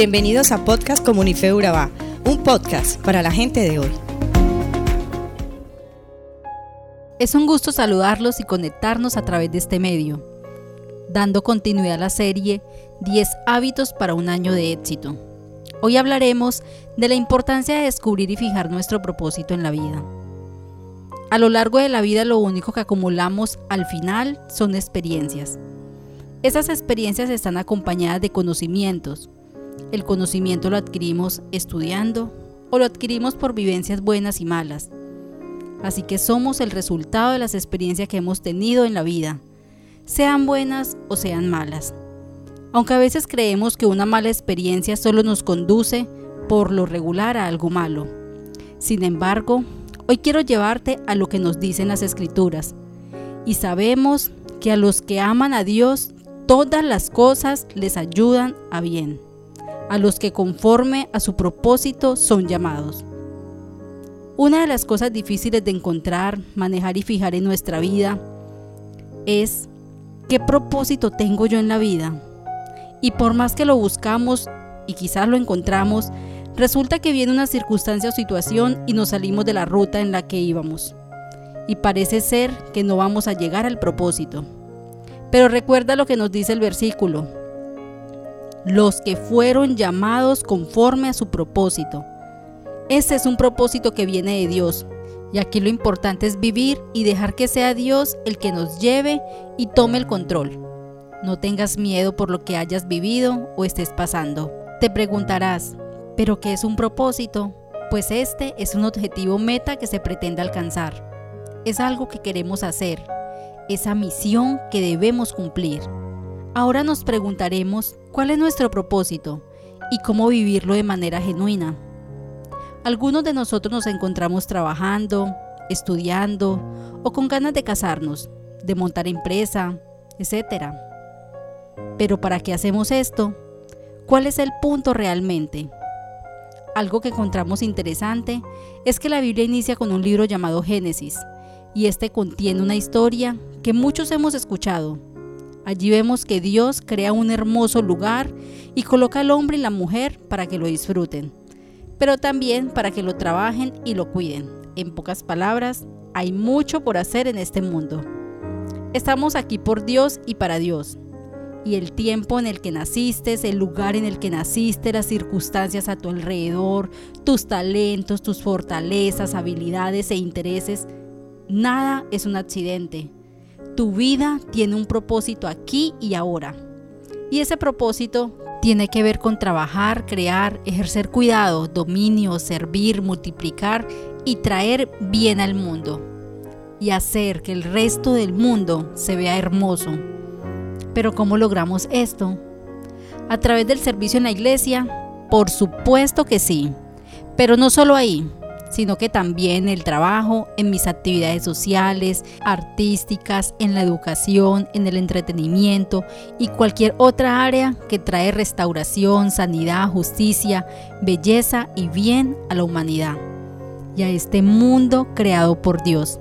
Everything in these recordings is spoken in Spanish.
Bienvenidos a Podcast Comunife Urabá, un podcast para la gente de hoy. Es un gusto saludarlos y conectarnos a través de este medio, dando continuidad a la serie 10 hábitos para un año de éxito. Hoy hablaremos de la importancia de descubrir y fijar nuestro propósito en la vida. A lo largo de la vida lo único que acumulamos al final son experiencias. Esas experiencias están acompañadas de conocimientos, el conocimiento lo adquirimos estudiando o lo adquirimos por vivencias buenas y malas. Así que somos el resultado de las experiencias que hemos tenido en la vida, sean buenas o sean malas. Aunque a veces creemos que una mala experiencia solo nos conduce por lo regular a algo malo. Sin embargo, hoy quiero llevarte a lo que nos dicen las escrituras. Y sabemos que a los que aman a Dios, todas las cosas les ayudan a bien a los que conforme a su propósito son llamados. Una de las cosas difíciles de encontrar, manejar y fijar en nuestra vida es ¿qué propósito tengo yo en la vida? Y por más que lo buscamos y quizás lo encontramos, resulta que viene una circunstancia o situación y nos salimos de la ruta en la que íbamos. Y parece ser que no vamos a llegar al propósito. Pero recuerda lo que nos dice el versículo, los que fueron llamados conforme a su propósito. Ese es un propósito que viene de Dios. Y aquí lo importante es vivir y dejar que sea Dios el que nos lleve y tome el control. No tengas miedo por lo que hayas vivido o estés pasando. Te preguntarás, ¿pero qué es un propósito? Pues este es un objetivo meta que se pretende alcanzar. Es algo que queremos hacer, esa misión que debemos cumplir. Ahora nos preguntaremos cuál es nuestro propósito y cómo vivirlo de manera genuina. Algunos de nosotros nos encontramos trabajando, estudiando o con ganas de casarnos, de montar empresa, etc. Pero ¿para qué hacemos esto? ¿Cuál es el punto realmente? Algo que encontramos interesante es que la Biblia inicia con un libro llamado Génesis, y este contiene una historia que muchos hemos escuchado, Allí vemos que Dios crea un hermoso lugar y coloca al hombre y la mujer para que lo disfruten, pero también para que lo trabajen y lo cuiden. En pocas palabras, hay mucho por hacer en este mundo. Estamos aquí por Dios y para Dios. Y el tiempo en el que naciste, el lugar en el que naciste, las circunstancias a tu alrededor, tus talentos, tus fortalezas, habilidades e intereses, nada es un accidente tu vida tiene un propósito aquí y ahora. Y ese propósito tiene que ver con trabajar, crear, ejercer cuidado, dominio, servir, multiplicar y traer bien al mundo. Y hacer que el resto del mundo se vea hermoso. Pero ¿cómo logramos esto? ¿A través del servicio en la iglesia? Por supuesto que sí. Pero no solo ahí sino que también el trabajo, en mis actividades sociales, artísticas, en la educación, en el entretenimiento y cualquier otra área que trae restauración, sanidad, justicia, belleza y bien a la humanidad y a este mundo creado por Dios.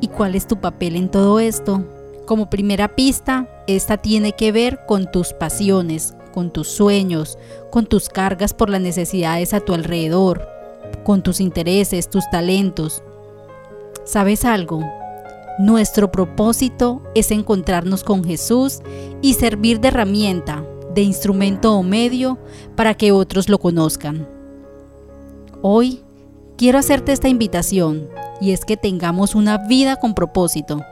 ¿Y cuál es tu papel en todo esto? Como primera pista, esta tiene que ver con tus pasiones, con tus sueños, con tus cargas por las necesidades a tu alrededor, con tus intereses, tus talentos. ¿Sabes algo? Nuestro propósito es encontrarnos con Jesús y servir de herramienta, de instrumento o medio para que otros lo conozcan. Hoy quiero hacerte esta invitación y es que tengamos una vida con propósito,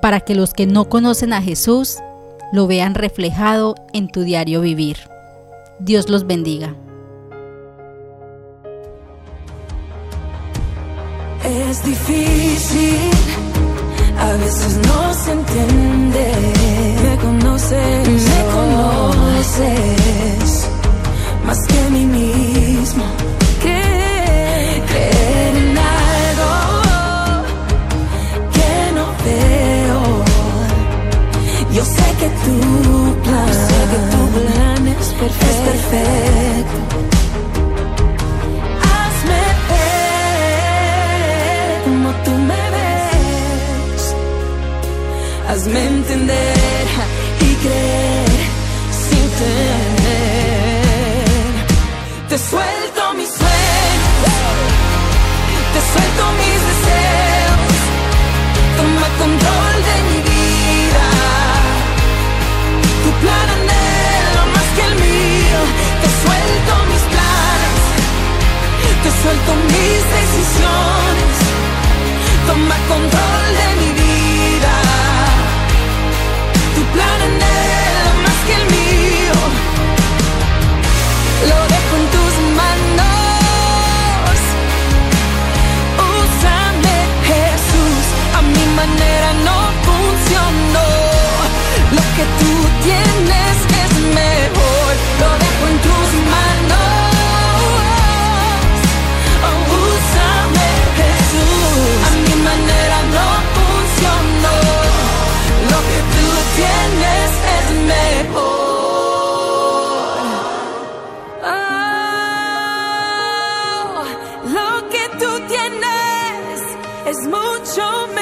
para que los que no conocen a Jesús lo vean reflejado en tu diario vivir. Dios los bendiga. Es difícil, a veces no se entiende. Me conoces, me conoces Te suelto mis sueños, te suelto mis deseos. Toma control de mi vida. Tu plan anhelo más que el mío. Te suelto mis planes, te suelto mis decisiones. Toma control de mi vida. Lo que tú tienes es mejor, lo dejo en tus manos. Oh, úsame, Jesús. A mi manera no funcionó. Lo que tú tienes es mejor. Oh, show me